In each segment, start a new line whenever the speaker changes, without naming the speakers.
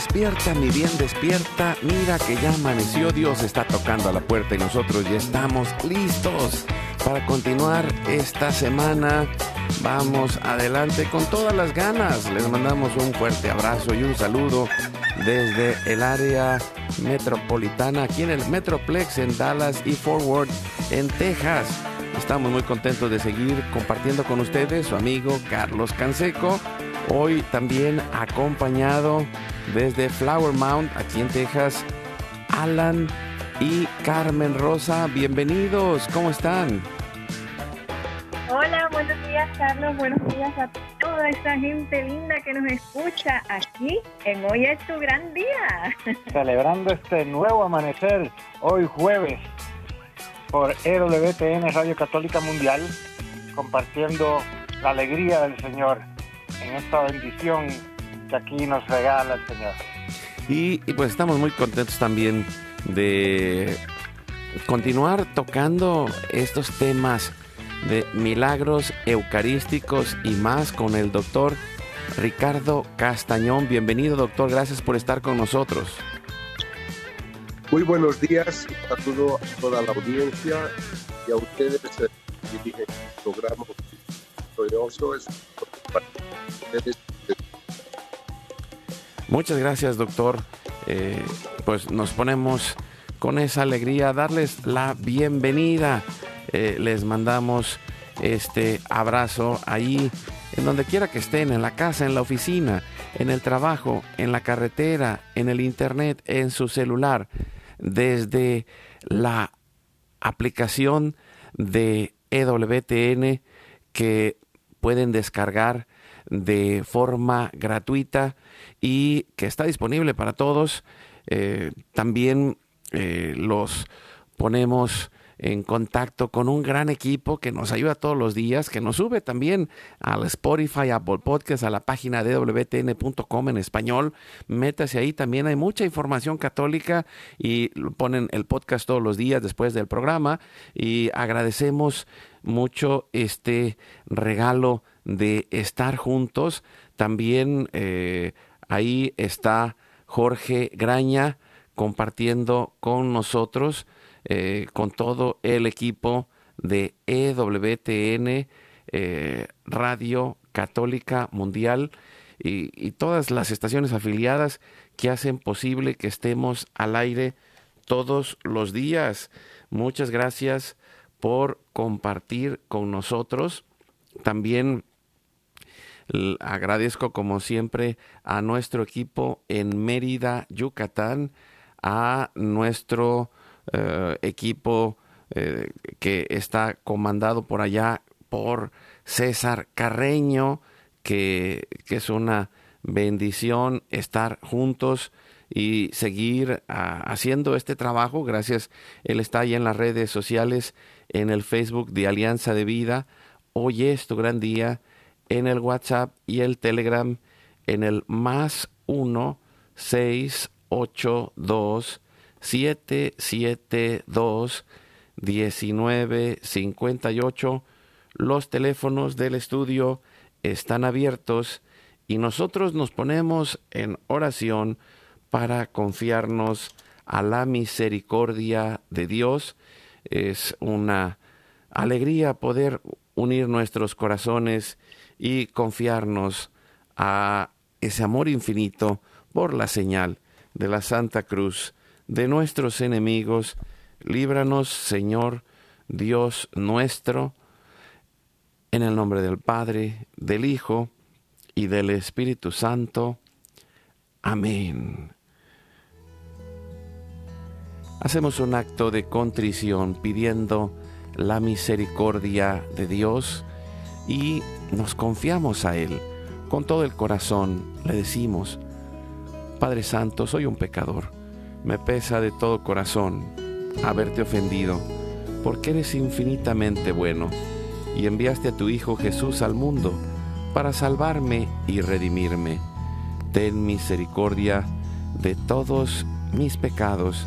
Despierta, mi bien, despierta. Mira que ya amaneció. Dios está tocando a la puerta y nosotros ya estamos listos para continuar esta semana. Vamos adelante con todas las ganas. Les mandamos un fuerte abrazo y un saludo desde el área metropolitana, aquí en el Metroplex en Dallas y Forward en Texas. Estamos muy contentos de seguir compartiendo con ustedes su amigo Carlos Canseco. Hoy también acompañado desde Flower Mound, aquí en Texas, Alan y Carmen Rosa. Bienvenidos, ¿cómo están?
Hola, buenos días Carlos, buenos días a toda esta gente linda que nos escucha aquí en Hoy es tu gran día.
Celebrando este nuevo amanecer, hoy jueves, por EWTN Radio Católica Mundial, compartiendo la alegría del Señor en esta bendición que aquí nos regala el Señor.
Y, y pues estamos muy contentos también de continuar tocando estos temas de milagros eucarísticos y más con el doctor Ricardo Castañón. Bienvenido doctor, gracias por estar con nosotros.
Muy buenos días a, todo, a toda la audiencia y a ustedes que dirigen el programa. Es.
Muchas gracias doctor. Eh, pues nos ponemos con esa alegría a darles la bienvenida. Eh, les mandamos este abrazo ahí, en donde quiera que estén, en la casa, en la oficina, en el trabajo, en la carretera, en el internet, en su celular, desde la aplicación de EWTN que pueden descargar de forma gratuita y que está disponible para todos. Eh, también eh, los ponemos en contacto con un gran equipo que nos ayuda todos los días, que nos sube también al Spotify, Apple Podcast, a la página de wtn.com en español. Métase ahí, también hay mucha información católica y ponen el podcast todos los días después del programa y agradecemos mucho este regalo de estar juntos. También eh, ahí está Jorge Graña compartiendo con nosotros eh, con todo el equipo de EWTN, eh, Radio Católica Mundial y, y, todas las estaciones afiliadas que hacen posible que estemos al aire todos los días. Muchas gracias por compartir con nosotros. También agradezco como siempre a nuestro equipo en Mérida, Yucatán, a nuestro eh, equipo eh, que está comandado por allá por César Carreño, que, que es una bendición estar juntos y seguir ah, haciendo este trabajo. Gracias. Él está ahí en las redes sociales, en el Facebook de Alianza de Vida. Hoy es tu gran día. En el WhatsApp y el Telegram en el más 1 6 8 2 772 1958. Los teléfonos del estudio están abiertos y nosotros nos ponemos en oración para confiarnos a la misericordia de Dios. Es una alegría poder unir nuestros corazones y confiarnos a ese amor infinito por la señal de la Santa Cruz de nuestros enemigos, Líbranos, Señor, Dios nuestro, en el nombre del Padre, del Hijo y del Espíritu Santo. Amén. Hacemos un acto de contrición pidiendo la misericordia de Dios y nos confiamos a Él. Con todo el corazón le decimos, Padre Santo, soy un pecador. Me pesa de todo corazón haberte ofendido, porque eres infinitamente bueno y enviaste a tu Hijo Jesús al mundo para salvarme y redimirme. Ten misericordia de todos mis pecados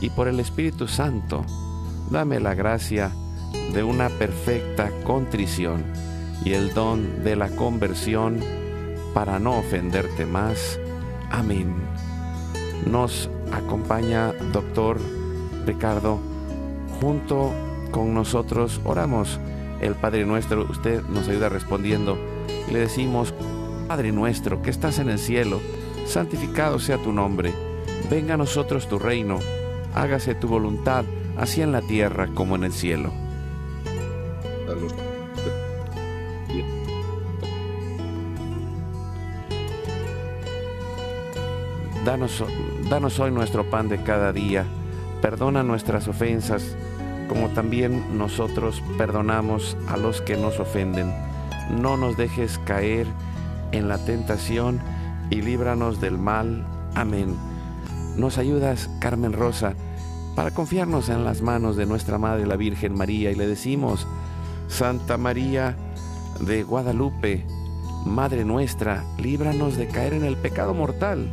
y por el Espíritu Santo, dame la gracia de una perfecta contrición y el don de la conversión para no ofenderte más. Amén. Nos acompaña doctor Ricardo. Junto con nosotros oramos el Padre Nuestro. Usted nos ayuda respondiendo. Le decimos, Padre Nuestro que estás en el cielo, santificado sea tu nombre. Venga a nosotros tu reino. Hágase tu voluntad, así en la tierra como en el cielo. Danos, danos hoy nuestro pan de cada día. Perdona nuestras ofensas, como también nosotros perdonamos a los que nos ofenden. No nos dejes caer en la tentación y líbranos del mal. Amén. Nos ayudas, Carmen Rosa, para confiarnos en las manos de nuestra Madre la Virgen María y le decimos, Santa María de Guadalupe, Madre nuestra, líbranos de caer en el pecado mortal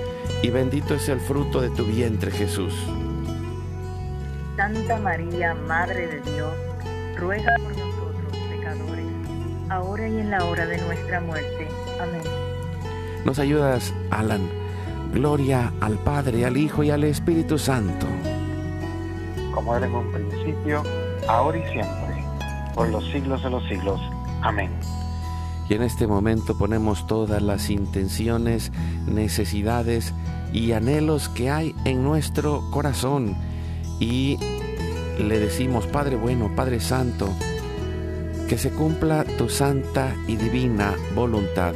y bendito es el fruto de tu vientre Jesús.
Santa María, Madre de Dios, ruega por nosotros pecadores, ahora y en la hora de nuestra muerte. Amén.
Nos ayudas, Alan. Gloria al Padre, al Hijo y al Espíritu Santo.
Como era en un principio, ahora y siempre, por los siglos de los siglos. Amén.
Y en este momento ponemos todas las intenciones, necesidades y anhelos que hay en nuestro corazón. Y le decimos, Padre bueno, Padre Santo, que se cumpla tu santa y divina voluntad.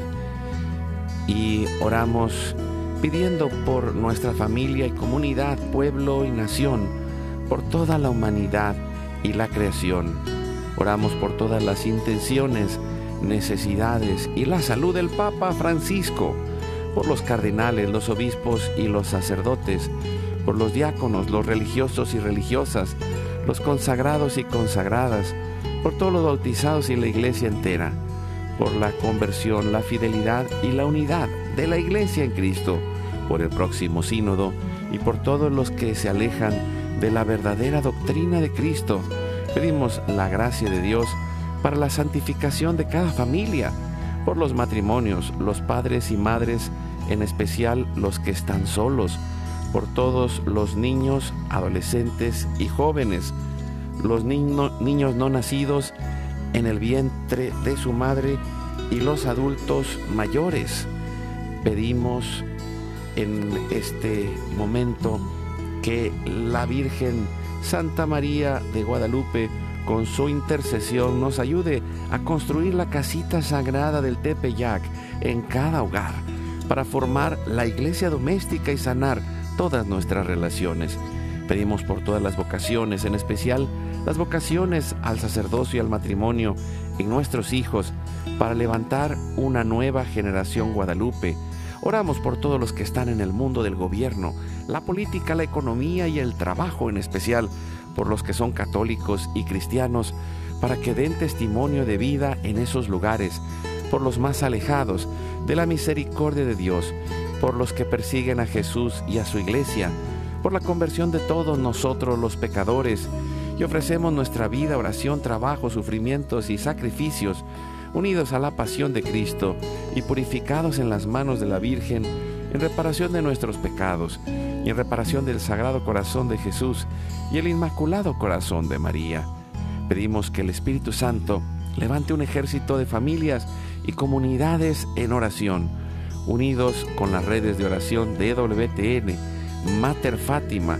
Y oramos pidiendo por nuestra familia y comunidad, pueblo y nación, por toda la humanidad y la creación. Oramos por todas las intenciones, necesidades y la salud del Papa Francisco, por los cardenales, los obispos y los sacerdotes, por los diáconos, los religiosos y religiosas, los consagrados y consagradas, por todos los bautizados y la iglesia entera, por la conversión, la fidelidad y la unidad de la iglesia en Cristo, por el próximo sínodo y por todos los que se alejan de la verdadera doctrina de Cristo. Pedimos la gracia de Dios para la santificación de cada familia, por los matrimonios, los padres y madres, en especial los que están solos, por todos los niños, adolescentes y jóvenes, los niños no nacidos en el vientre de su madre y los adultos mayores. Pedimos en este momento que la Virgen Santa María de Guadalupe con su intercesión nos ayude a construir la casita sagrada del Tepeyac en cada hogar para formar la iglesia doméstica y sanar todas nuestras relaciones. Pedimos por todas las vocaciones, en especial las vocaciones al sacerdocio y al matrimonio en nuestros hijos, para levantar una nueva generación guadalupe. Oramos por todos los que están en el mundo del gobierno, la política, la economía y el trabajo en especial, por los que son católicos y cristianos, para que den testimonio de vida en esos lugares, por los más alejados de la misericordia de Dios, por los que persiguen a Jesús y a su iglesia, por la conversión de todos nosotros los pecadores, y ofrecemos nuestra vida, oración, trabajo, sufrimientos y sacrificios, unidos a la pasión de Cristo y purificados en las manos de la Virgen, en reparación de nuestros pecados y en reparación del Sagrado Corazón de Jesús y el Inmaculado Corazón de María. Pedimos que el Espíritu Santo levante un ejército de familias y comunidades en oración, unidos con las redes de oración de WTN, Mater Fátima,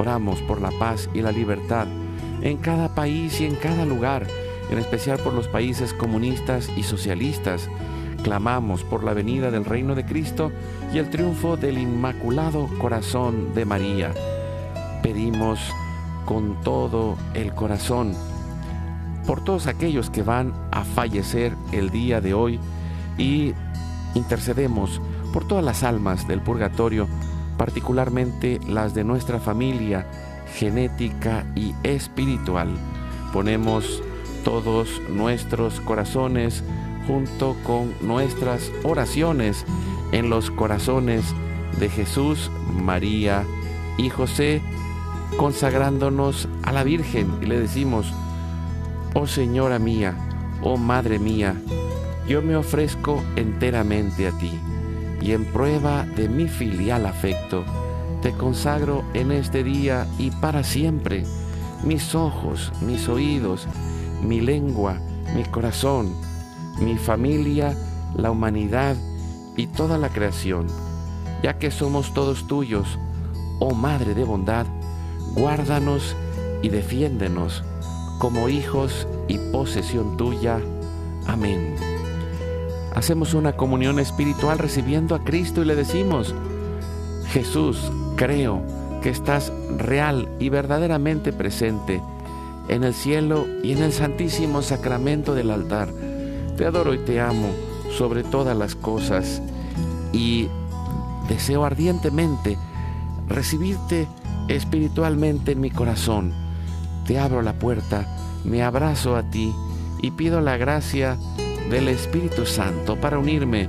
Oramos por la paz y la libertad en cada país y en cada lugar, en especial por los países comunistas y socialistas. Clamamos por la venida del reino de Cristo y el triunfo del Inmaculado Corazón de María. Pedimos con todo el corazón por todos aquellos que van a fallecer el día de hoy y intercedemos por todas las almas del purgatorio particularmente las de nuestra familia genética y espiritual. Ponemos todos nuestros corazones junto con nuestras oraciones en los corazones de Jesús, María y José, consagrándonos a la Virgen y le decimos, oh Señora mía, oh Madre mía, yo me ofrezco enteramente a ti y en prueba de mi filial afecto, te consagro en este día y para siempre mis ojos, mis oídos, mi lengua, mi corazón, mi familia, la humanidad y toda la creación, ya que somos todos tuyos, oh Madre de bondad, guárdanos y defiéndenos como hijos y posesión tuya. Amén hacemos una comunión espiritual recibiendo a Cristo y le decimos, Jesús, creo que estás real y verdaderamente presente en el cielo y en el santísimo sacramento del altar. Te adoro y te amo sobre todas las cosas y deseo ardientemente recibirte espiritualmente en mi corazón. Te abro la puerta, me abrazo a ti y pido la gracia del Espíritu Santo para unirme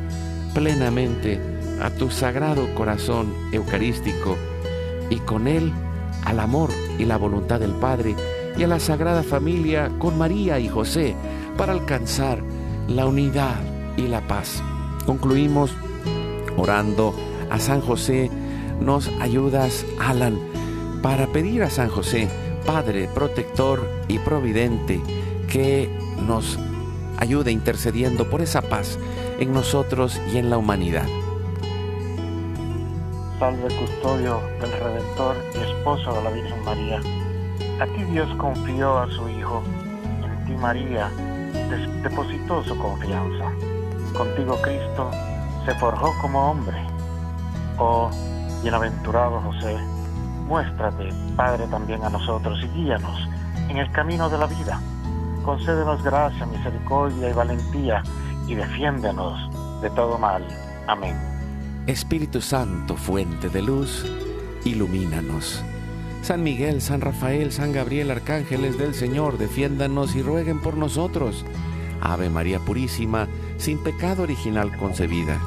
plenamente a tu sagrado corazón eucarístico y con él al amor y la voluntad del Padre y a la Sagrada Familia con María y José para alcanzar la unidad y la paz. Concluimos orando a San José. Nos ayudas, Alan, para pedir a San José, Padre protector y providente, que nos ayude intercediendo por esa paz en nosotros y en la humanidad.
Salve custodio del Redentor y esposo de la Virgen María. A ti Dios confió a su Hijo, en ti María depositó su confianza. Contigo Cristo se forjó como hombre. Oh, bienaventurado José, muéstrate, Padre, también a nosotros y guíanos en el camino de la vida concédenos gracia, misericordia y valentía, y defiéndenos de todo mal. Amén.
Espíritu Santo, fuente de luz, ilumínanos. San Miguel, San Rafael, San Gabriel, arcángeles del Señor, defiéndanos y rueguen por nosotros. Ave María Purísima, sin pecado original concebida.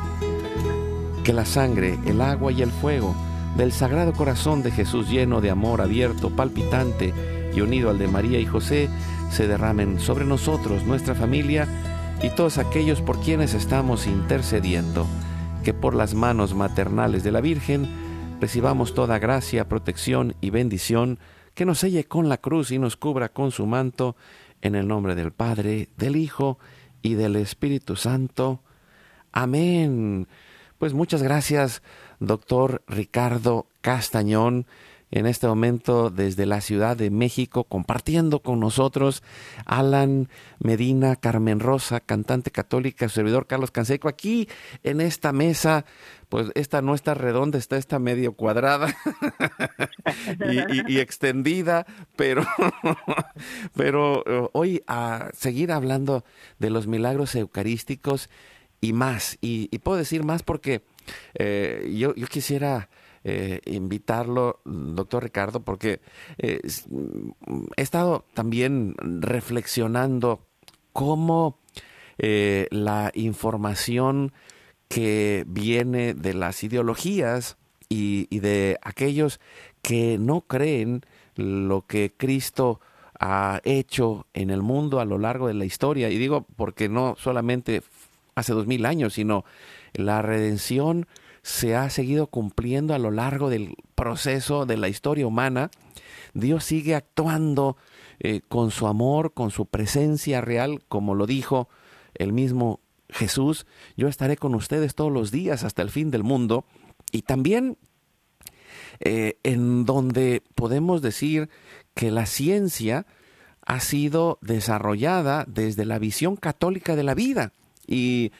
Que la sangre, el agua y el fuego del Sagrado Corazón de Jesús lleno de amor abierto, palpitante y unido al de María y José, se derramen sobre nosotros, nuestra familia y todos aquellos por quienes estamos intercediendo, que por las manos maternales de la Virgen recibamos toda gracia, protección y bendición que nos selle con la cruz y nos cubra con su manto, en el nombre del Padre, del Hijo y del Espíritu Santo. Amén. Pues muchas gracias, doctor Ricardo Castañón en este momento desde la Ciudad de México, compartiendo con nosotros Alan Medina, Carmen Rosa, cantante católica, servidor Carlos Canseco, aquí en esta mesa, pues esta no está redonda, está esta medio cuadrada y, extendida, pero, pero eh, hoy a seguir hablando de los milagros eucarísticos y más, y, puedo decir más porque eh, yo, yo quisiera eh, invitarlo, doctor Ricardo, porque eh, he estado también reflexionando cómo eh, la información que viene de las ideologías y, de aquellos que no creen lo que Cristo ha hecho en el mundo a lo largo de la historia, y digo porque no solamente hace dos mil años, sino la redención se ha seguido cumpliendo a lo largo del proceso de la historia humana. Dios sigue actuando eh, con su amor, con su presencia real, como lo dijo el mismo Jesús. Yo estaré con ustedes todos los días hasta el fin del mundo. Y también eh, en donde podemos decir que la ciencia ha sido desarrollada desde la visión católica de la vida. Y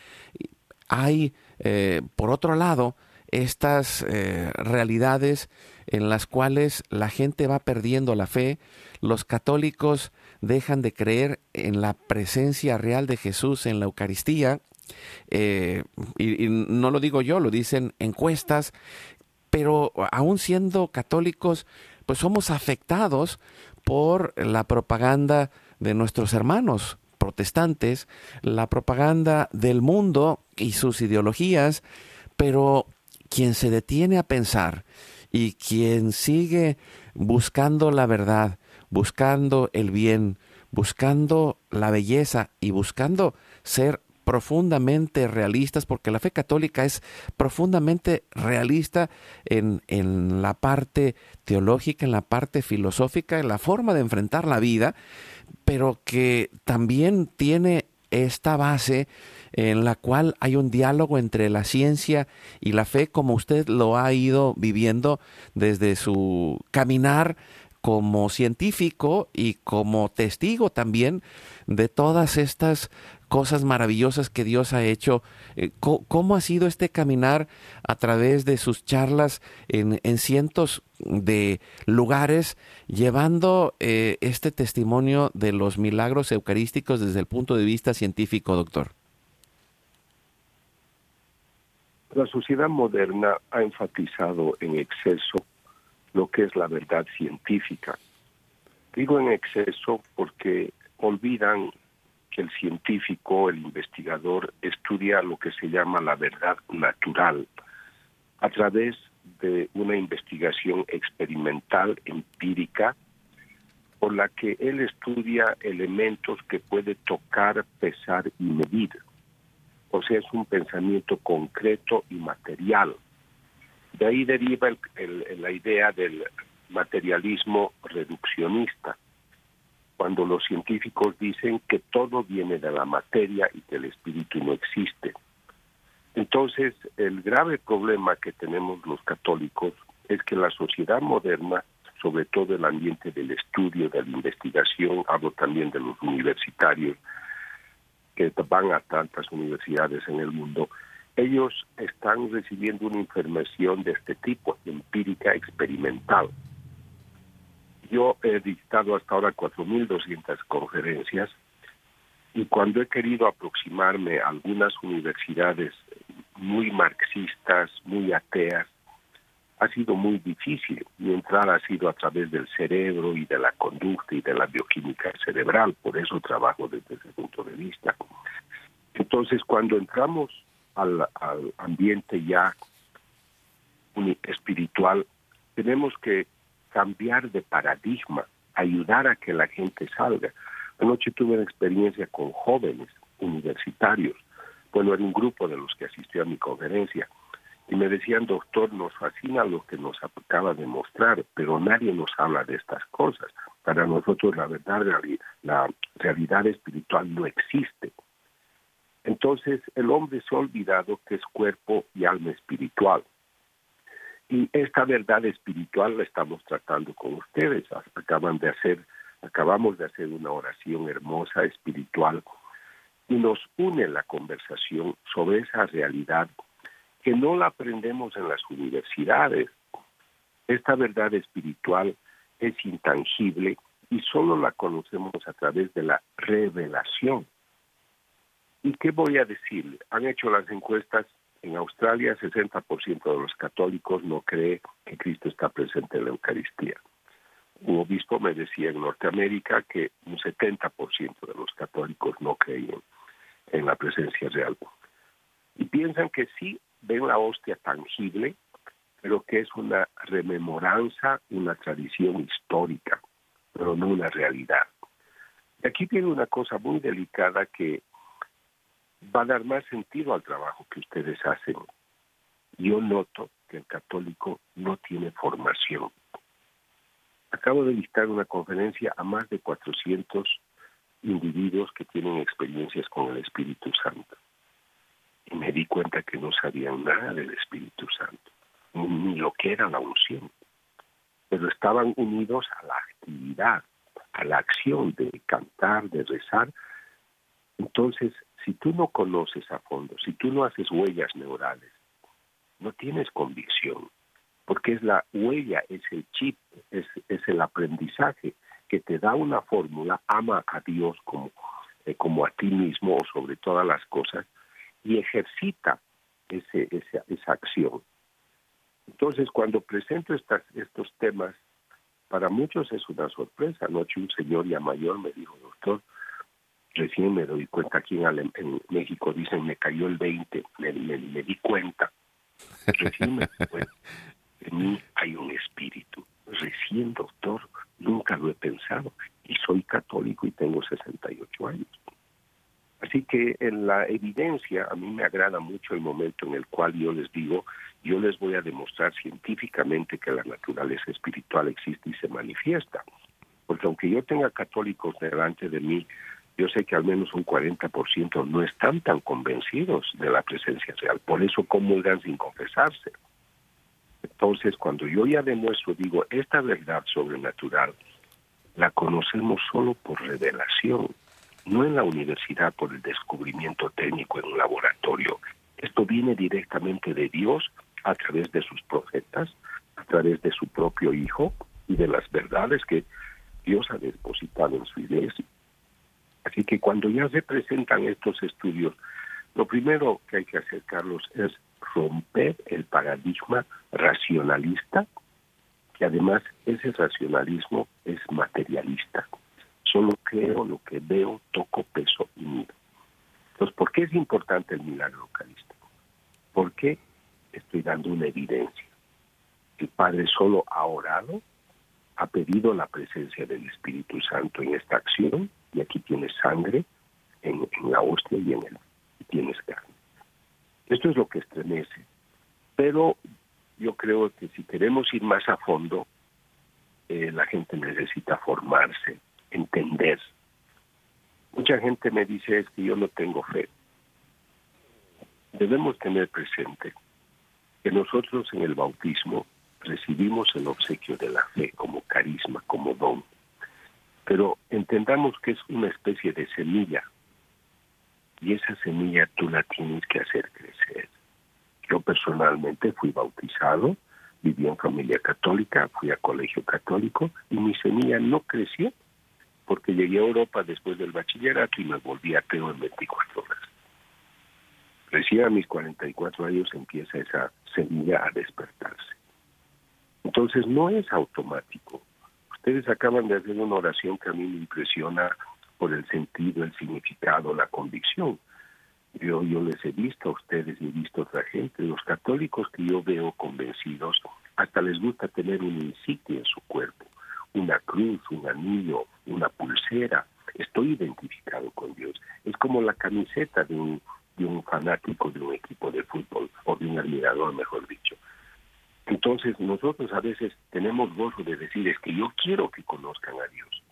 hay eh, por otro lado, estas eh, realidades en las cuales la gente va perdiendo la fe, los católicos dejan de creer en la presencia real de Jesús en la Eucaristía, eh, y, no lo digo yo, lo dicen encuestas, pero aún siendo católicos, pues somos afectados por la propaganda de nuestros hermanos protestantes, la propaganda del mundo y sus ideologías, pero quien se detiene a pensar y quien sigue buscando la verdad, buscando el bien, buscando la belleza y buscando ser profundamente realistas, porque la fe católica es profundamente realista en, en, la parte teológica, en la parte filosófica, en la forma de enfrentar la vida, pero que también tiene esta base en la cual hay un diálogo entre la ciencia y la fe, como usted lo ha ido viviendo desde su caminar como científico y como testigo también de todas estas cosas maravillosas que Dios ha hecho. Eh, ¿Cómo ha sido este caminar a través de sus charlas en, cientos de lugares, llevando eh, este testimonio de los milagros eucarísticos desde el punto de vista científico, doctor?
La sociedad moderna ha enfatizado en exceso lo que es la verdad científica. Digo en exceso porque olvidan que el científico, el investigador, estudia lo que se llama la verdad natural a través de una investigación experimental, empírica, por la que él estudia elementos que puede tocar, pesar y medir. O sea, es un pensamiento concreto y material. De ahí deriva la idea del materialismo reduccionista, cuando los científicos dicen que todo viene de la materia y que el espíritu no existe. Entonces, el grave problema que tenemos los católicos es que la sociedad moderna, sobre todo el ambiente del estudio, de la investigación, hablo también de los universitarios que van a tantas universidades en el mundo, ellos están recibiendo una información de este tipo, empírica, experimental. Yo he dictado hasta ahora 4.200 conferencias y cuando he querido aproximarme a algunas universidades muy marxistas, muy ateas, ha sido muy difícil. Mi entrada ha sido a través del cerebro y de la conducta y de la bioquímica cerebral, por eso trabajo desde ese punto de vista. Entonces, cuando entramos al ambiente ya espiritual, tenemos que cambiar de paradigma, ayudar a que la gente salga. Anoche tuve una experiencia con jóvenes universitarios, bueno, era un grupo de los que asistió a mi conferencia, Y me decían, doctor, nos fascina lo que nos acaba de mostrar, pero nadie nos habla de estas cosas. Para nosotros la verdad, la realidad espiritual no existe. Entonces el hombre se ha olvidado que es cuerpo y alma espiritual. Y esta verdad espiritual la estamos tratando con ustedes. Acaban de hacer, acabamos de hacer una oración hermosa espiritual y nos une la conversación sobre esa realidad que no la aprendemos en las universidades. Esta verdad espiritual es intangible y solo la conocemos a través de la revelación. ¿Y qué voy a decir? Han hecho las encuestas en Australia, 60% de los católicos no cree que Cristo está presente en la Eucaristía. Un obispo me decía en Norteamérica que un 70% de los católicos no creen en la presencia real. Y piensan que sí ven la hostia tangible, pero que es una rememoranza, una tradición histórica, pero no una realidad. Y aquí viene una cosa muy delicada que va a dar más sentido al trabajo que ustedes hacen. Yo noto que el católico no tiene formación. Acabo de dictar una conferencia a más de 400 individuos que tienen experiencias con el Espíritu Santo. Y me di cuenta que no sabían nada del Espíritu Santo, ni lo que era la unción. Pero estaban unidos a la actividad, a la acción de cantar, de rezar. Entonces, si tú no conoces a fondo, si tú no haces huellas neurales, no tienes convicción, porque es la huella, es el chip, es, el aprendizaje que te da una fórmula, ama a Dios como, eh, como a ti mismo o sobre todas las cosas, y ejercita ese, esa, esa acción. Entonces, cuando presento estas, estos temas, para muchos es una sorpresa. Anoche un señor ya mayor me dijo, doctor, recién me doy cuenta aquí en, en México, dicen, me cayó el 20, me, me, di cuenta. Recién me di cuenta. En mí hay un espíritu. Recién, doctor, nunca lo he pensado. Y soy católico y tengo 68 años. Así que en la evidencia, a mí me agrada mucho el momento en el cual yo les digo, yo les voy a demostrar científicamente que la naturaleza espiritual existe y se manifiesta. Porque aunque yo tenga católicos delante de mí yo sé que al menos un 40% no están tan convencidos de la presencia real, por eso comulgan sin confesarse. Entonces, cuando yo ya demuestro, digo, esta verdad sobrenatural la conocemos solo por revelación, no en la universidad por el descubrimiento técnico en un laboratorio. Esto viene directamente de Dios a través de sus profetas, a través de su propio Hijo y de las verdades que Dios ha depositado en su iglesia. Así que cuando ya se presentan estos estudios, lo primero que hay que hacer, Carlos, es romper el paradigma racionalista, que además ese racionalismo es materialista. Solo creo lo que veo, toco, peso y mido. Entonces, ¿por qué es importante el milagro eucarístico? Porque estoy dando una evidencia. El Padre solo ha orado, ha pedido la presencia del Espíritu Santo en esta acción y aquí tienes sangre en, la hostia y en el y tienes carne. Esto es lo que estremece. Pero yo creo que si queremos ir más a fondo, eh, la gente necesita formarse, entender. Mucha gente me dice es que yo no tengo fe. Debemos tener presente que nosotros en el bautismo recibimos el obsequio de la fe como carisma, como don. Pero entendamos que es una especie de semilla y esa semilla tú la tienes que hacer crecer. Yo personalmente fui bautizado, viví en familia católica, fui a colegio católico y mi semilla no creció porque llegué a Europa después del bachillerato y me volví ateo en 24 horas. Recién a mis 44 años empieza esa semilla a despertarse. Entonces no es automático. Ustedes acaban de hacer una oración que a mí me impresiona por el sentido, el significado, la convicción. Yo, yo les he visto a ustedes y he visto a otra gente, los católicos que yo veo convencidos, hasta les gusta tener un insignia en su cuerpo, una cruz, un anillo, una pulsera. Estoy identificado con Dios. Es como la camiseta de un, de un fanático de un equipo de fútbol o de un admirador, mejor dicho. Entonces nosotros a veces tenemos gozo de decir es que yo quiero que conozcan a Dios.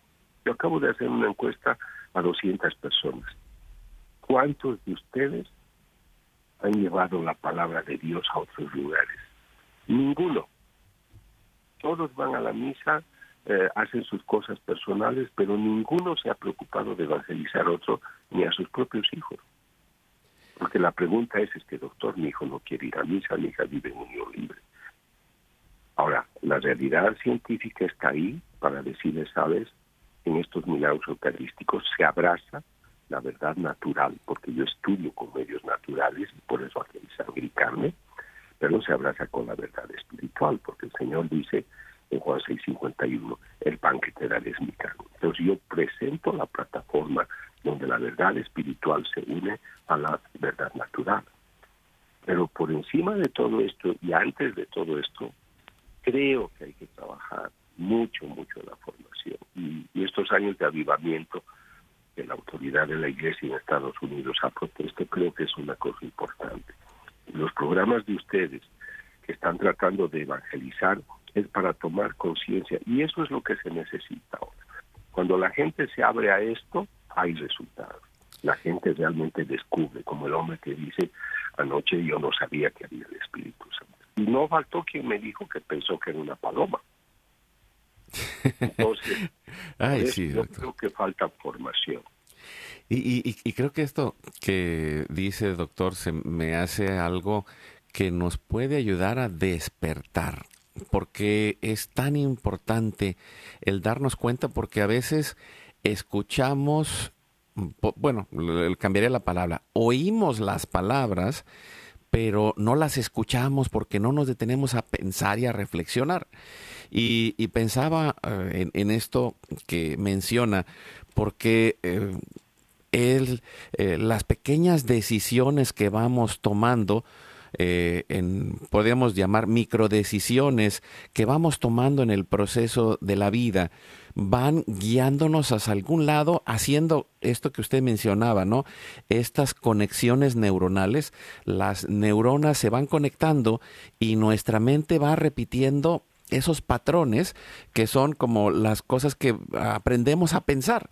Yo acabo de hacer una encuesta a 200 personas. ¿Cuántos de ustedes han llevado la palabra de Dios a otros lugares? Ninguno. Todos van a la misa, eh, hacen sus cosas personales, pero ninguno se ha preocupado de evangelizar a otro ni a sus propios hijos. Porque la pregunta es, es que doctor, mi hijo no quiere ir a misa, mi hija vive en unión libre. Ahora, la realidad científica está ahí para decirles, sabes, en estos milagros eucarísticos se abraza la verdad natural, porque yo estudio con medios naturales y por eso aquí sangre y carne, pero se abraza con la verdad espiritual, porque el Señor dice en Juan 6:51, el pan que te daré es mi carne. Entonces yo presento la plataforma donde la verdad espiritual se une a la verdad natural. Pero por encima de todo esto y antes de todo esto, creo que hay que trabajar mucho, mucho en la formación. Y, estos años de avivamiento que la autoridad de la Iglesia en Estados Unidos ha propuesto, creo que es una cosa importante. Los programas de ustedes que están tratando de evangelizar es para tomar conciencia y eso es lo que se necesita ahora. Cuando la gente se abre a esto, hay resultados. La gente realmente descubre, como el hombre que dice, anoche yo no sabía que había el Espíritu Santo. Y no faltó quien me dijo que pensó que era una paloma. Entonces, yo creo que falta formación.
Y, y, creo que esto que dice doctor se me hace algo que nos puede ayudar a despertar, porque es tan importante el darnos cuenta, porque a veces escuchamos, bueno, cambiaré la palabra, oímos las palabras, pero no las escuchamos porque no nos detenemos a pensar y a reflexionar. Y, pensaba eh, en, esto que menciona, porque eh, eh, las pequeñas decisiones que vamos tomando, en, podríamos llamar microdecisiones que vamos tomando en el proceso de la vida, van guiándonos hacia algún lado, haciendo esto que usted mencionaba, ¿no? Estas conexiones neuronales, las neuronas se van conectando y nuestra mente va repitiendo esos patrones que son como las cosas que aprendemos a pensar.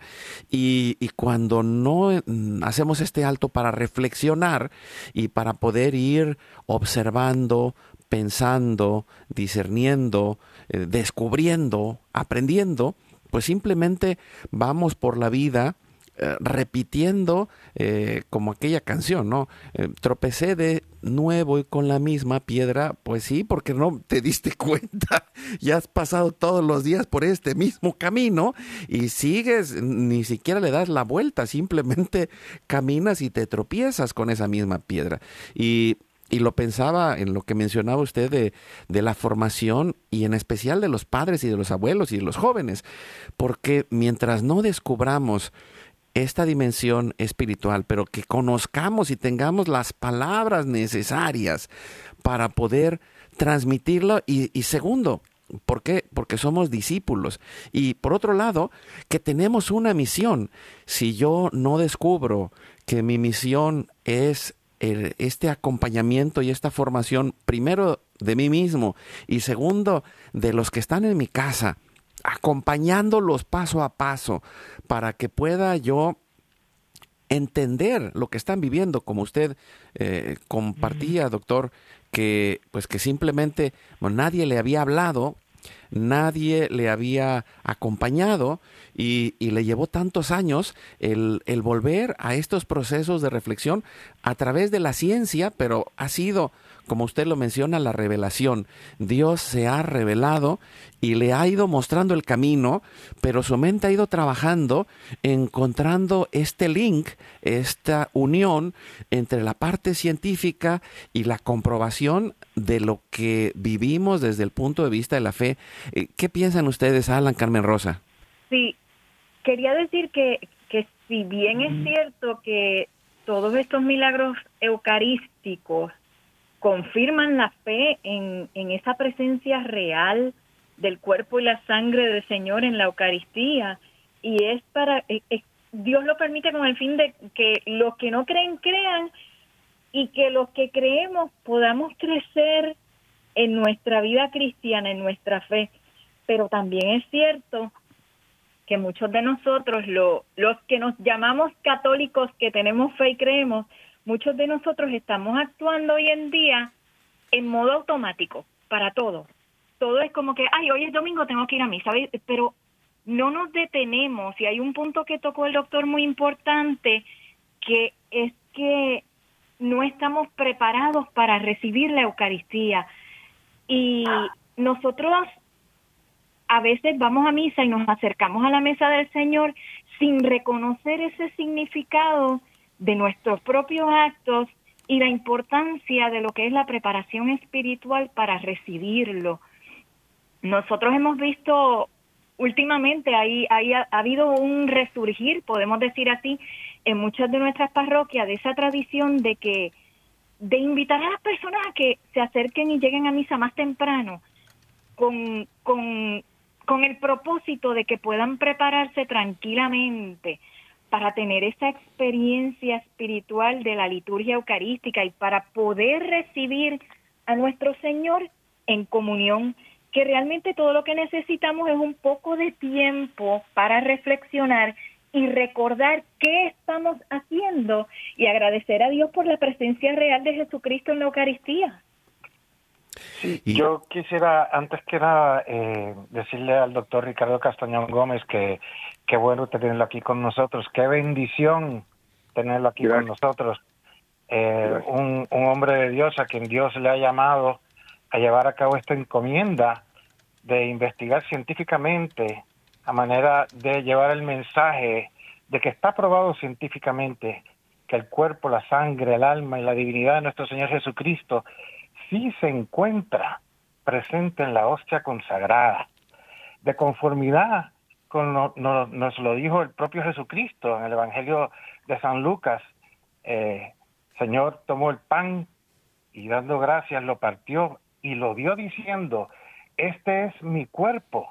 Y, cuando no mm, hacemos este alto para reflexionar y para poder ir observando, pensando, discerniendo, eh, descubriendo, aprendiendo, pues simplemente vamos por la vida eh, repitiendo eh, como aquella canción, ¿no? Eh, tropecé de nuevo y con la misma piedra, pues sí, porque no te diste cuenta, ya has pasado todos los días por este mismo camino y sigues, ni siquiera le das la vuelta, simplemente caminas y te tropiezas con esa misma piedra. Y y lo pensaba en lo que mencionaba usted de, de, la formación y en especial de los padres y de los abuelos y de los jóvenes, porque mientras no descubramos esta dimensión espiritual, pero que conozcamos y tengamos las palabras necesarias para poder transmitirlo y, segundo, ¿Por qué? Porque somos discípulos. Y por otro lado, que tenemos una misión. Si yo no descubro que mi misión es este acompañamiento y esta formación, primero de mí mismo y segundo de los que están en mi casa, acompañándolos paso a paso para que pueda yo entender lo que están viviendo, como usted eh, compartía, doctor, que pues que simplemente nadie le había hablado, nadie le había acompañado y, le llevó tantos años el, el, volver a estos procesos de reflexión a través de la ciencia, pero ha sido, como usted lo menciona, la revelación. Dios se ha revelado y le ha ido mostrando el camino, pero su mente ha ido trabajando, encontrando este link, esta unión entre la parte científica y la comprobación de lo que vivimos desde el punto de vista de la fe. Eh, ¿Qué piensan ustedes, Alan Carmen Rosa?
Sí, quería decir que, que si bien es cierto que todos estos milagros eucarísticos confirman la fe en, en esa presencia real del cuerpo y la sangre del Señor en la Eucaristía, y es para, eh, eh, Dios lo permite con el fin de que los que no creen crean, y que los que creemos podamos crecer en nuestra vida cristiana, en nuestra fe. Pero también es cierto que muchos de nosotros, los que nos llamamos católicos, que tenemos fe y creemos, muchos de nosotros estamos actuando hoy en día en modo automático para todo. Todo es como que, ay, hoy es domingo, tengo que ir a misa, pero no nos detenemos y hay un punto que tocó el doctor muy importante, que es que no estamos preparados para recibir la Eucaristía. Y nosotros a veces vamos a misa y nos acercamos a la mesa del Señor sin reconocer ese significado de nuestros propios actos y la importancia de lo que es la preparación espiritual para recibirlo. Nosotros hemos visto últimamente ahí, ha, habido un resurgir, podemos decir así, en muchas de nuestras parroquias de esa tradición de que de invitar a las personas a que se acerquen y lleguen a misa más temprano con, con, con el propósito de que puedan prepararse tranquilamente para tener esa experiencia espiritual de la liturgia eucarística y para poder recibir a nuestro Señor en comunión que realmente todo lo que necesitamos es un poco de tiempo para reflexionar y recordar qué estamos haciendo y agradecer a Dios por la presencia real de Jesucristo en la Eucaristía.
Yo quisiera, antes que nada, eh, decirle al doctor Ricardo Castañón Gómez que qué bueno tenerlo aquí con nosotros, qué bendición tenerlo aquí con nosotros. Eh, un, un hombre de Dios a quien Dios le ha llamado a llevar a cabo esta encomienda de investigar científicamente a manera de llevar el mensaje de que está probado científicamente que el cuerpo, la sangre, el alma y la divinidad de nuestro Señor Jesucristo sí se encuentra presente en la hostia consagrada, de conformidad con nos lo dijo el propio Jesucristo en el Evangelio de San Lucas. Eh, Señor tomó el pan y dando gracias lo partió y lo dio diciendo, este es mi cuerpo.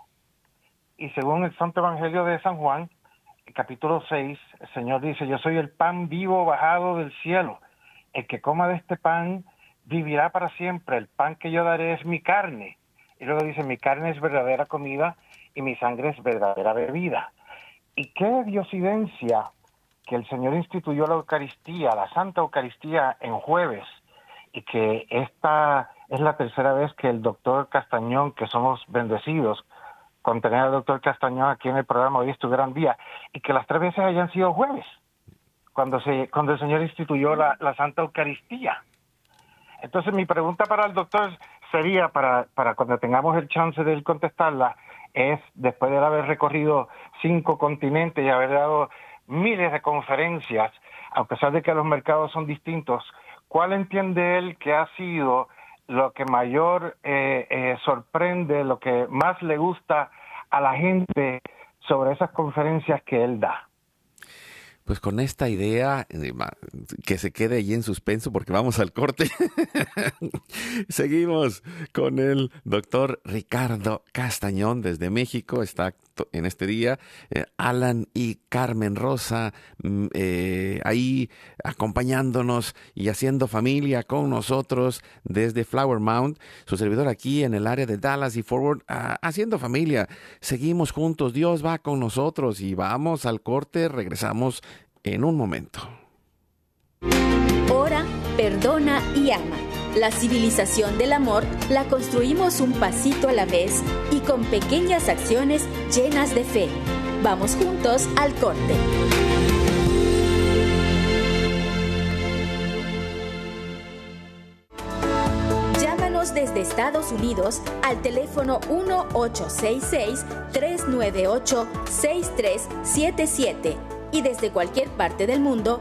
Y según el Santo Evangelio de San Juan, capítulo 6, el Señor dice, yo soy el pan vivo bajado del cielo. El que coma de este pan vivirá para siempre. El pan que yo daré es mi carne. Y luego dice, mi carne es verdadera comida y mi sangre es verdadera bebida. Y qué diosidencia que el Señor instituyó la Eucaristía, la Santa Eucaristía en jueves, y que esta es la tercera vez que el doctor Castañón, que somos bendecidos con tener al doctor Castañón aquí en el programa Hoy es tu gran día, y que las tres veces hayan sido jueves, cuando, se, cuando el Señor instituyó la, Santa Eucaristía. Entonces mi pregunta para el doctor sería, para, para cuando tengamos el chance de contestarla, es, después de haber recorrido cinco continentes y haber dado miles de conferencias, a pesar de que los mercados son distintos, ¿cuál entiende él que ha sido lo que mayor eh, eh, sorprende, lo que más le gusta a la gente sobre esas conferencias que él da?
Pues con esta idea, eh, que se quede allí en suspenso porque vamos al corte. Seguimos con el doctor Ricardo Castañón desde México. Está en este día eh, Alan y Carmen Rosa mm, eh, ahí acompañándonos y haciendo familia con nosotros desde Flower Mount. Su servidor aquí en el área de Dallas y Forward ah, haciendo familia. Seguimos juntos. Dios va con nosotros y vamos al corte. Regresamos en un momento.
Ora, perdona y ama. La civilización del amor la construimos un pasito a la vez y con pequeñas acciones llenas de fe. Vamos juntos al corte. Llámanos desde Estados Unidos al teléfono 1866-398-6377 y desde cualquier parte del mundo,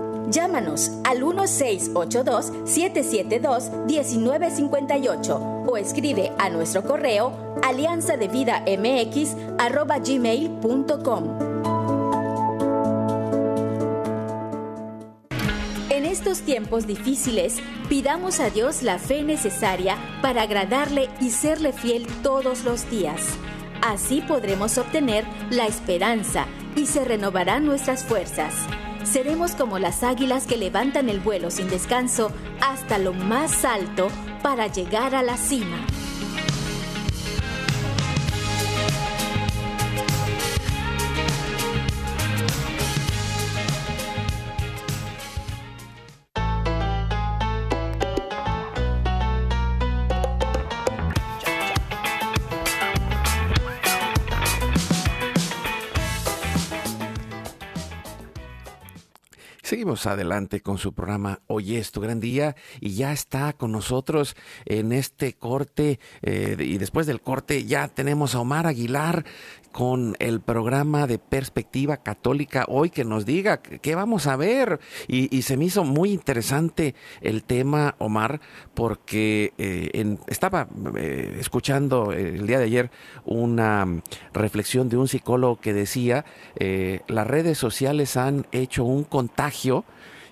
Llámanos al 1682-772-1958 o escribe a nuestro correo alianza de vida mx gmail.com. estos tiempos difíciles, pidamos a Dios la fe necesaria para agradarle y serle fiel todos los días. Así podremos obtener la esperanza y se renovarán nuestras fuerzas. Seremos como las águilas que levantan el vuelo sin descanso hasta lo más alto para llegar a la cima.
Adelante con su programa Hoy es tu gran día y ya está con nosotros en este corte eh, y después del corte ya tenemos a Omar Aguilar con el programa de perspectiva católica hoy que nos diga qué vamos a ver. Y, se me hizo muy interesante el tema, Omar, porque eh, estaba eh, escuchando el día de ayer una reflexión de un psicólogo que decía, eh, las redes sociales han hecho un contagio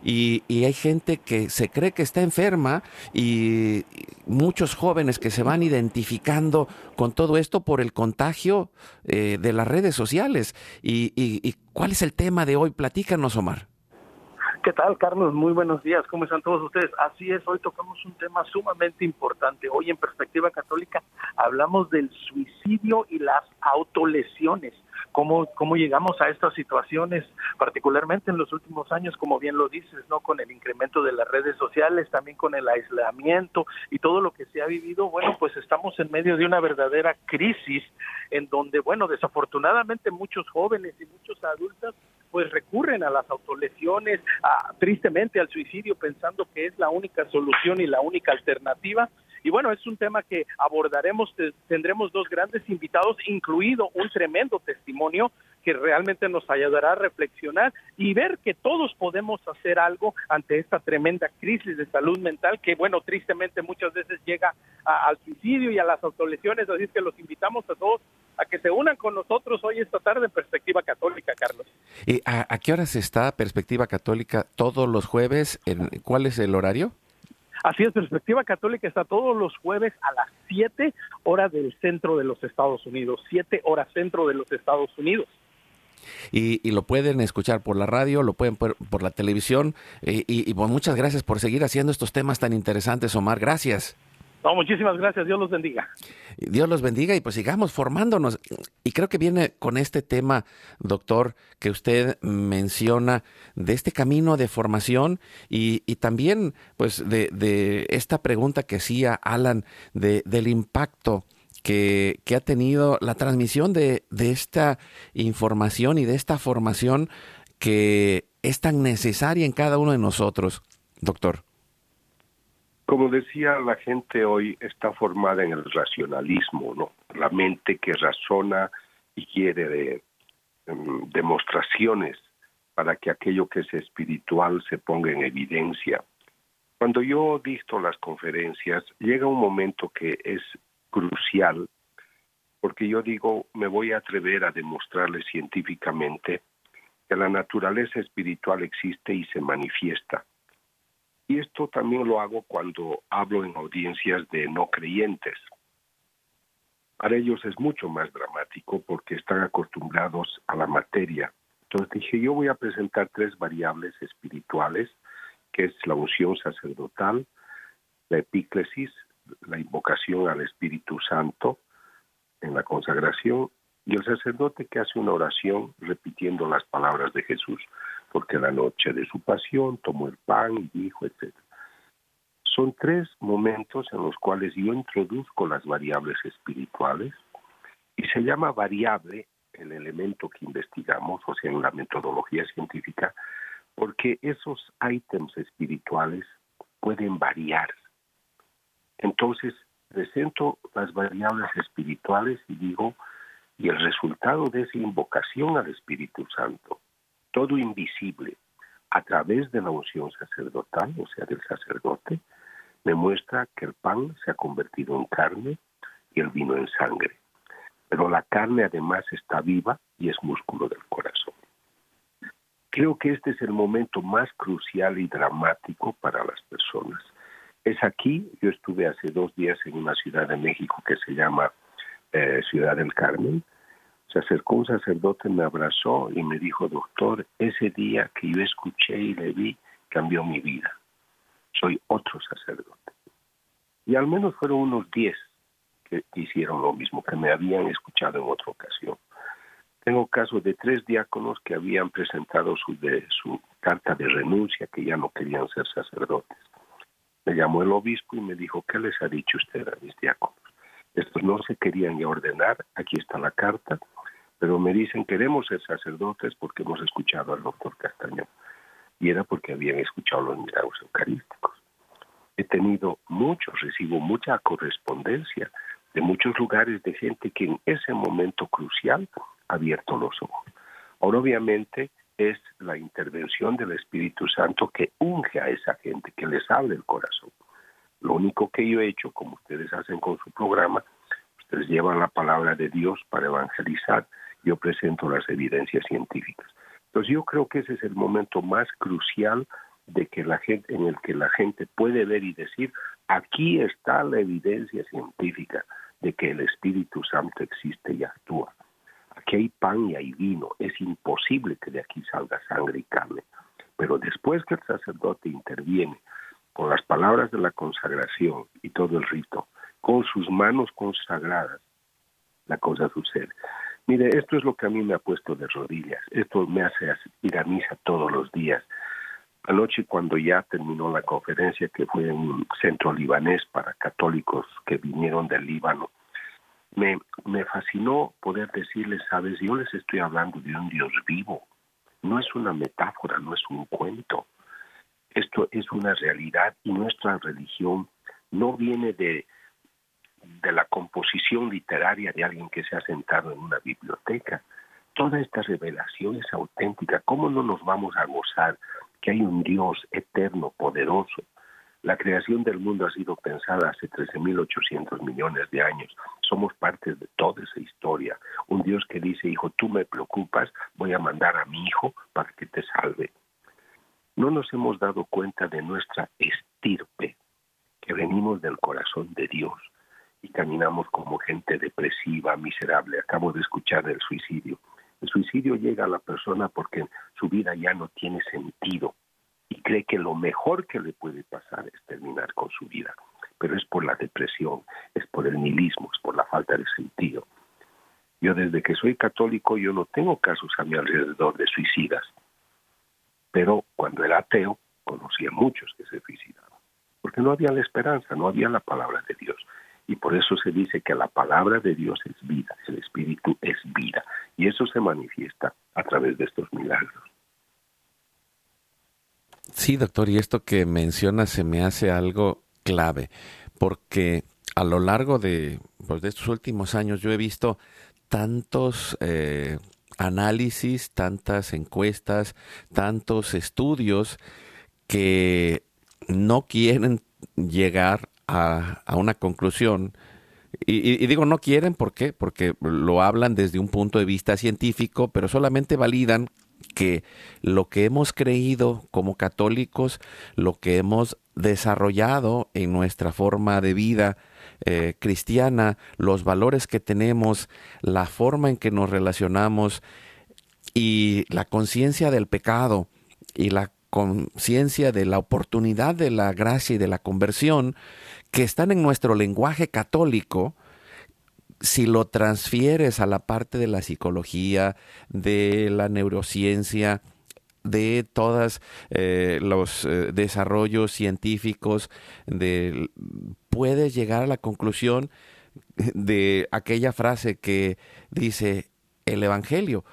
y, hay gente que se cree que está enferma y muchos jóvenes que se van identificando con todo esto por el contagio eh, de las redes sociales. Y, cuál es el tema de hoy? Platícanos, Omar.
¿Qué tal, Carlos? Muy buenos días. ¿Cómo están todos ustedes? Así es, hoy tocamos un tema sumamente importante. Hoy en Perspectiva Católica hablamos del suicidio y las autolesiones cómo, cómo llegamos a estas situaciones, particularmente en los últimos años, como bien lo dices, ¿no? Con el incremento de las redes sociales, también con el aislamiento y todo lo que se ha vivido, bueno, pues estamos en medio de una verdadera crisis en donde, bueno, desafortunadamente muchos jóvenes y muchos adultos pues recurren a las autolesiones, a, tristemente al suicidio pensando que es la única solución y la única alternativa y bueno, es un tema que abordaremos, tendremos dos grandes invitados, incluido un tremendo testimonio que realmente nos ayudará a reflexionar y ver que todos podemos hacer algo ante esta tremenda crisis de salud mental que, bueno, tristemente muchas veces llega al suicidio y a las autolesiones. Así es que los invitamos a todos a que se unan con nosotros hoy esta tarde en Perspectiva Católica, Carlos.
¿Y a, a qué horas está Perspectiva Católica todos los jueves? En, ¿Cuál es el horario?
Así es, Perspectiva Católica está todos los jueves a las 7 horas del centro de los Estados Unidos, 7 horas centro de los Estados Unidos.
Y, lo pueden escuchar por la radio, lo pueden por, por la televisión. Eh, y, y pues muchas gracias por seguir haciendo estos temas tan interesantes, Omar. Gracias.
No, muchísimas gracias. Dios los bendiga.
Dios los bendiga y pues sigamos formándonos. Y creo que viene con este tema, doctor, que usted menciona de este camino de formación y, también pues de, esta pregunta que hacía Alan de, del impacto que, que, ha tenido la transmisión de, de esta información y de esta formación que es tan necesaria en cada uno de nosotros, doctor.
Como decía, la gente hoy está formada en el racionalismo, ¿no? La mente que razona y quiere de, em, demostraciones para que aquello que es espiritual se ponga en evidencia. Cuando yo dicto las conferencias, llega un momento que es crucial, porque yo digo, me voy a atrever a demostrarles científicamente que la naturaleza espiritual existe y se manifiesta y esto también lo hago cuando hablo en audiencias de no creyentes. Para ellos es mucho más dramático porque están acostumbrados a la materia. Entonces dije, yo voy a presentar tres variables espirituales, que es la unción sacerdotal, la epíclesis, la invocación al Espíritu Santo en la consagración y el sacerdote que hace una oración repitiendo las palabras de Jesús porque la noche de su pasión tomó el pan y dijo, etc. Son tres momentos en los cuales yo introduzco las variables espirituales y se llama variable el elemento que investigamos, o sea, en la metodología científica, porque esos ítems espirituales pueden variar. Entonces, presento las variables espirituales y digo, y el resultado de esa invocación al Espíritu Santo todo invisible a través de la unción sacerdotal, o sea, del sacerdote, me muestra que el pan se ha convertido en carne y el vino en sangre. Pero la carne además está viva y es músculo del corazón. Creo que este es el momento más crucial y dramático para las personas. Es aquí, yo estuve hace dos días en una ciudad de México que se llama eh, Ciudad del Carmen. Se acercó un sacerdote, me abrazó y me dijo, doctor, ese día que yo escuché y le vi, cambió mi vida. Soy otro sacerdote. Y al menos fueron unos diez que hicieron lo mismo, que me habían escuchado en otra ocasión. Tengo casos de tres diáconos que habían presentado su, su carta de renuncia, que ya no querían ser sacerdotes. Me llamó el obispo y me dijo, ¿qué les ha dicho usted a mis diáconos? Estos no se querían ordenar, aquí está la carta, pero me dicen, queremos ser sacerdotes porque hemos escuchado al doctor Castañón. Y era porque habían escuchado los milagros eucarísticos. He tenido muchos, recibo mucha correspondencia de muchos lugares de gente que en ese momento crucial ha abierto los ojos. Ahora obviamente es la intervención del Espíritu Santo que unge a esa gente, que les abre el corazón. Lo único que yo he hecho, como ustedes hacen con su programa, ustedes llevan la palabra de Dios para evangelizar, yo presento las evidencias científicas. Entonces yo creo que ese es el momento más crucial de que la gente, en el que la gente puede ver y decir, aquí está la evidencia científica de que el Espíritu Santo existe y actúa. Aquí hay pan y hay vino. Es imposible que de aquí salga sangre y carne. Pero después que el sacerdote interviene con las palabras de la consagración y todo el rito, con sus manos consagradas, la cosa sucede. Mire, esto es lo que a mí me ha puesto de rodillas. Esto me hace ir a misa todos los días. Anoche cuando ya terminó la conferencia que fue en un centro libanés para católicos que vinieron del Líbano, me, me fascinó poder decirles, sabes, yo les estoy hablando de un Dios vivo, no es una metáfora, no es un cuento, esto es una realidad y nuestra religión no viene de, de la composición literaria de alguien que se ha sentado en una biblioteca. Toda esta revelación es auténtica. ¿Cómo no nos vamos a gozar que hay un Dios eterno, poderoso. La creación del mundo ha sido pensada hace 13.800 millones de años. Somos parte de toda esa historia. Un Dios que dice, hijo, tú me preocupas, voy a mandar a mi hijo para que te salve. No nos hemos dado cuenta de nuestra estirpe, que venimos del corazón de Dios y caminamos como gente depresiva, miserable. Acabo de escuchar del suicidio. El suicidio llega a la persona porque su vida ya no tiene sentido y cree que lo mejor que le puede pasar es terminar con su vida. Pero es por la depresión, es por el nihilismo, es por la falta de sentido. Yo desde que soy católico yo no tengo casos a mi alrededor de suicidas, pero cuando era ateo conocí a muchos que se suicidaban, porque no había la esperanza, no había la palabra de Dios. Y por eso se dice que la palabra de Dios es vida, el Espíritu es vida. Y eso se manifiesta a través de estos milagros.
Sí, doctor, y esto que menciona se me hace algo clave, porque a lo largo de, pues, de estos últimos años yo he visto tantos eh, análisis, tantas encuestas, tantos estudios que no quieren llegar a, una conclusión. Y, digo, no quieren, ¿por qué? Porque lo hablan desde un punto de vista científico, pero solamente validan que lo que hemos creído como católicos, lo que hemos desarrollado en nuestra forma de vida eh, cristiana, los valores que tenemos, la forma en que nos relacionamos y la conciencia del pecado y la conciencia de la oportunidad de la gracia y de la conversión, que están en nuestro lenguaje católico, si lo transfieres a la parte de la psicología, de la neurociencia, de todos eh, los eh, desarrollos científicos, de, puedes llegar a la conclusión de aquella frase que dice el Evangelio,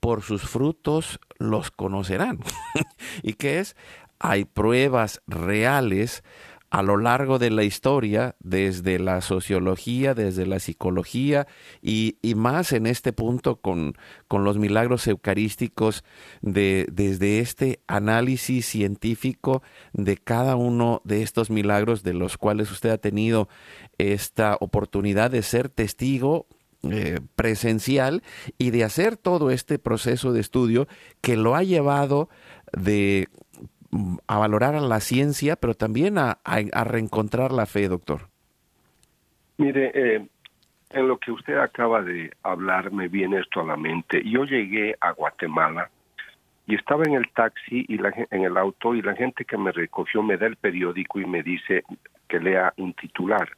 por sus frutos los conocerán. ¿Y qué es? Hay pruebas reales a lo largo de la historia, desde la sociología, desde la psicología y, más en este punto con, con los milagros eucarísticos, de, desde este análisis científico de cada uno de estos milagros de los cuales usted ha tenido esta oportunidad de ser testigo eh, presencial y de hacer todo este proceso de estudio que lo ha llevado de a valorar a la ciencia, pero también a, reencontrar la fe, doctor.
Mire, eh, en lo que usted acaba de hablar me viene esto a la mente. Yo llegué a Guatemala y estaba en el taxi y la, en el auto y la gente que me recogió me da el periódico y me dice que lea un titular.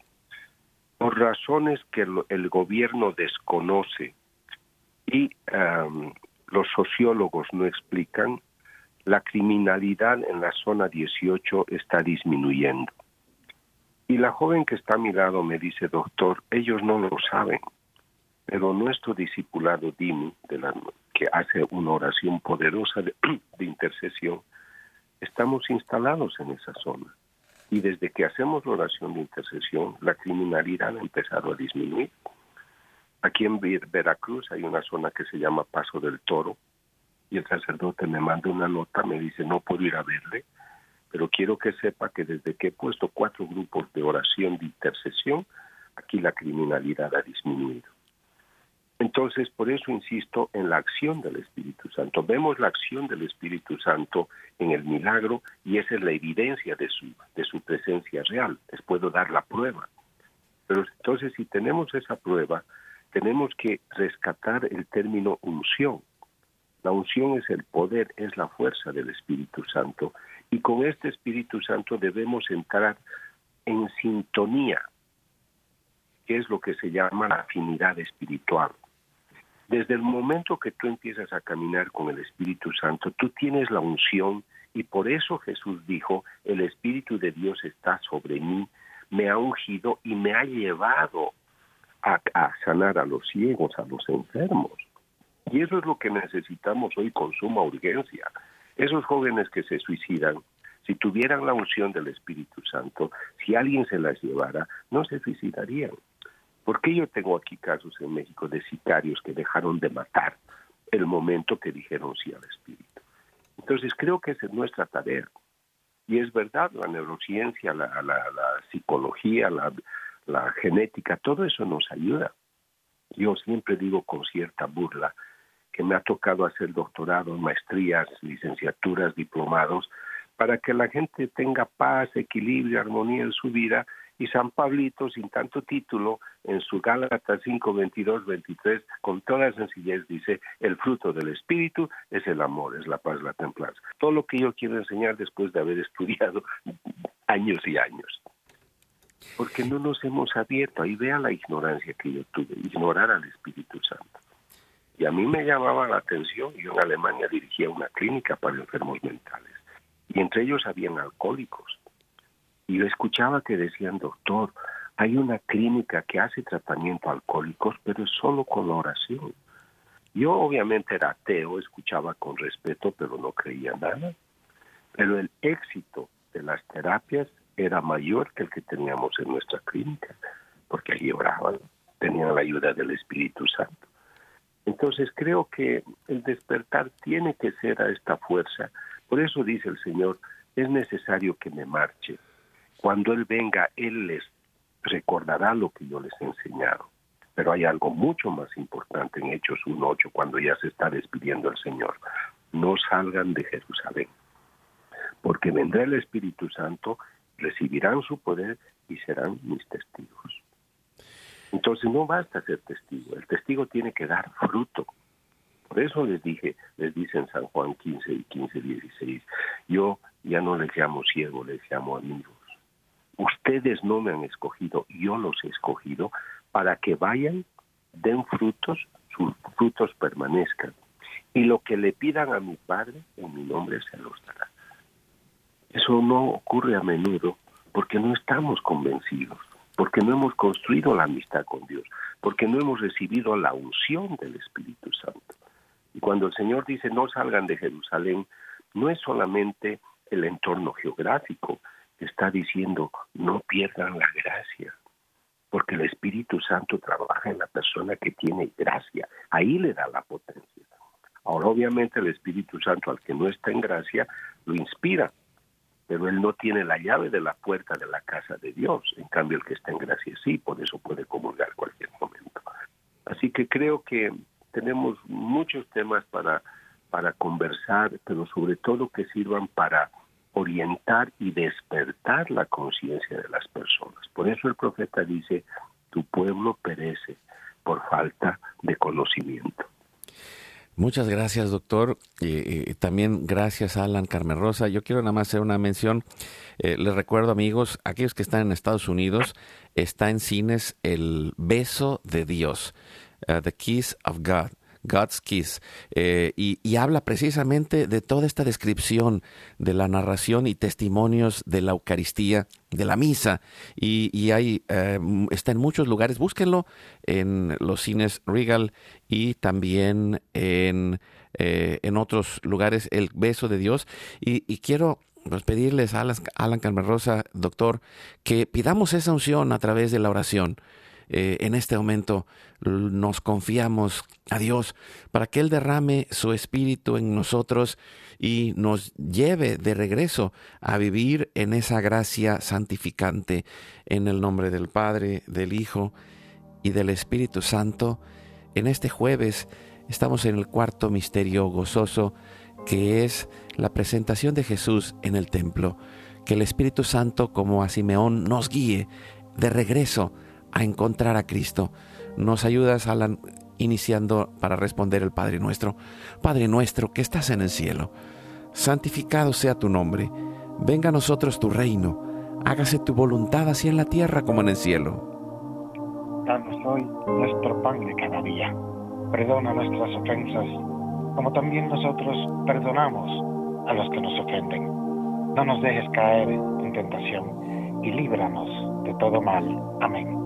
Por razones que el, gobierno desconoce y los sociólogos no explican, la criminalidad en la zona 18 está disminuyendo. Y la joven que está a mi lado me dice, doctor, ellos no lo saben, pero nuestro discipulado Dimi, de que hace una oración poderosa de, intercesión, estamos instalados en esa zona. Y desde que hacemos la oración de intercesión, la criminalidad ha empezado a disminuir. Aquí en Veracruz hay una zona que se llama Paso del Toro, y el sacerdote me manda una nota, me dice, no puedo ir a verle, pero quiero que sepa que desde que he puesto cuatro grupos de oración de intercesión, aquí la criminalidad ha disminuido. Entonces, por eso insisto en la acción del Espíritu Santo. Vemos la acción del Espíritu Santo en el milagro y esa es la evidencia de su, de su presencia real. Les puedo dar la prueba. Pero entonces, si tenemos esa prueba, tenemos que rescatar el término unción. La unción es el poder, es la fuerza del Espíritu Santo. Y con este Espíritu Santo debemos entrar en sintonía, que es lo que se llama la afinidad espiritual. Desde el momento que tú empiezas a caminar con el Espíritu Santo, tú tienes la unción y por eso Jesús dijo, el Espíritu de Dios está sobre mí, me ha ungido y me ha llevado a, sanar a los ciegos, a los enfermos. Y eso es lo que necesitamos hoy con suma urgencia. Esos jóvenes que se suicidan, si tuvieran la unción del Espíritu Santo, si alguien se las llevara, no se suicidarían. Porque yo tengo aquí casos en México de sicarios que dejaron de matar el momento que dijeron sí al Espíritu. Entonces creo que esa es nuestra tarea. Y es verdad, la neurociencia, la, psicología, la, la genética, todo eso nos ayuda. Yo siempre digo con cierta burla que me ha tocado hacer doctorados, maestrías, licenciaturas, diplomados, para que la gente tenga paz, equilibrio, armonía en su vida y San Pablito, sin tanto título, en su Gálatas 5, 22, 23, con toda sencillez dice, el fruto del Espíritu es el amor, es la paz, la templanza. Todo lo que yo quiero enseñar después de haber estudiado años y años. Porque no nos hemos abierto, ahí vea la ignorancia que yo tuve, ignorar al Espíritu Santo. Y a mí me llamaba la atención, yo en Alemania dirigía una clínica para enfermos mentales, y entre ellos habían alcohólicos y yo escuchaba que decían, doctor, hay una clínica que hace tratamiento a alcohólicos, pero es solo con oración. Yo obviamente era ateo, escuchaba con respeto, pero no creía nada. Pero el éxito de las terapias era mayor que el que teníamos en nuestra clínica, porque allí oraban, tenían la ayuda del Espíritu Santo. Entonces creo que el despertar tiene que ser a esta fuerza. Por eso dice el Señor, es necesario que me marche, cuando Él venga, Él les recordará lo que yo les he enseñado. Pero hay algo mucho más importante en Hechos 1.8, cuando ya se está despidiendo el Señor. No salgan de Jerusalén, porque vendrá el Espíritu Santo, recibirán su poder y serán mis testigos. Entonces no basta ser testigo, el testigo tiene que dar fruto. Por eso les dije, les dice en San Juan 15 y 15, 16, yo ya no les llamo ciego, les llamo amigo ustedes no me han escogido, yo los he escogido para que vayan, den frutos, sus frutos permanezcan. Y lo que le pidan a mi Padre, en mi nombre se los dará. Eso no ocurre a menudo porque no estamos convencidos, porque no hemos construido la amistad con Dios, porque no hemos recibido la unción del Espíritu Santo. Y cuando el Señor dice no salgan de Jerusalén, no es solamente el entorno geográfico, está diciendo, no pierdan la gracia, porque el Espíritu Santo trabaja en la persona que tiene gracia, ahí le da la potencia. Ahora obviamente el Espíritu Santo al que no está en gracia lo inspira, pero él no tiene la llave de la puerta de la casa de Dios, en cambio el que está en gracia sí, por eso puede comulgar cualquier momento. Así que creo que tenemos muchos temas para, para conversar, pero sobre todo que sirvan para orientar y despertar la conciencia de las personas. Por eso el profeta dice, tu pueblo perece por falta de.
Muchas gracias, doctor. y también gracias, Alan Carmen Rosa. Yo quiero nada más hacer una mención. Eh, les recuerdo, amigos, aquellos que están en Estados Unidos, está en cines El Beso de Dios, uh, The Kiss of God. God's Kiss, eh, y, habla precisamente de toda esta descripción de la narración y testimonios de la Eucaristía, de la misa, y, hay, eh, está en muchos lugares, búsquenlo en los cines Regal y también en, eh, otros lugares, El Beso de Dios, y, quiero pues, pedirles a Alan, Alan Rosa, doctor, que pidamos esa unción a través de la oración. Eh, en este momento nos confiamos a Dios para que Él derrame su espíritu en nosotros y nos lleve de regreso a vivir en esa gracia santificante en el nombre del Padre, del Hijo y del Espíritu Santo. En este jueves estamos en el cuarto misterio gozoso que es la presentación de Jesús en el templo. Que el Espíritu Santo, como a Simeón, nos guíe de regreso a encontrar a Cristo. Nos ayudas, Alan, iniciando para responder el Padre nuestro. Padre nuestro que estás en el cielo, santificado sea tu nombre, venga a nosotros tu reino, hágase tu voluntad así en la tierra como en el cielo.
Danos hoy nuestro pan de cada día, perdona nuestras ofensas, como también nosotros perdonamos a los que nos ofenden. No nos dejes caer en tentación y líbranos de todo mal. Amén.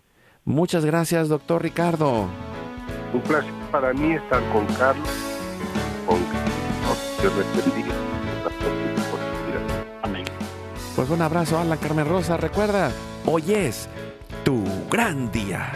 Muchas gracias, doctor Ricardo.
Un placer para mí estar con Carlos, con Dios les bendiga.
Amén.
Pues un abrazo a la Carmen Rosa. Recuerda, hoy es tu gran día.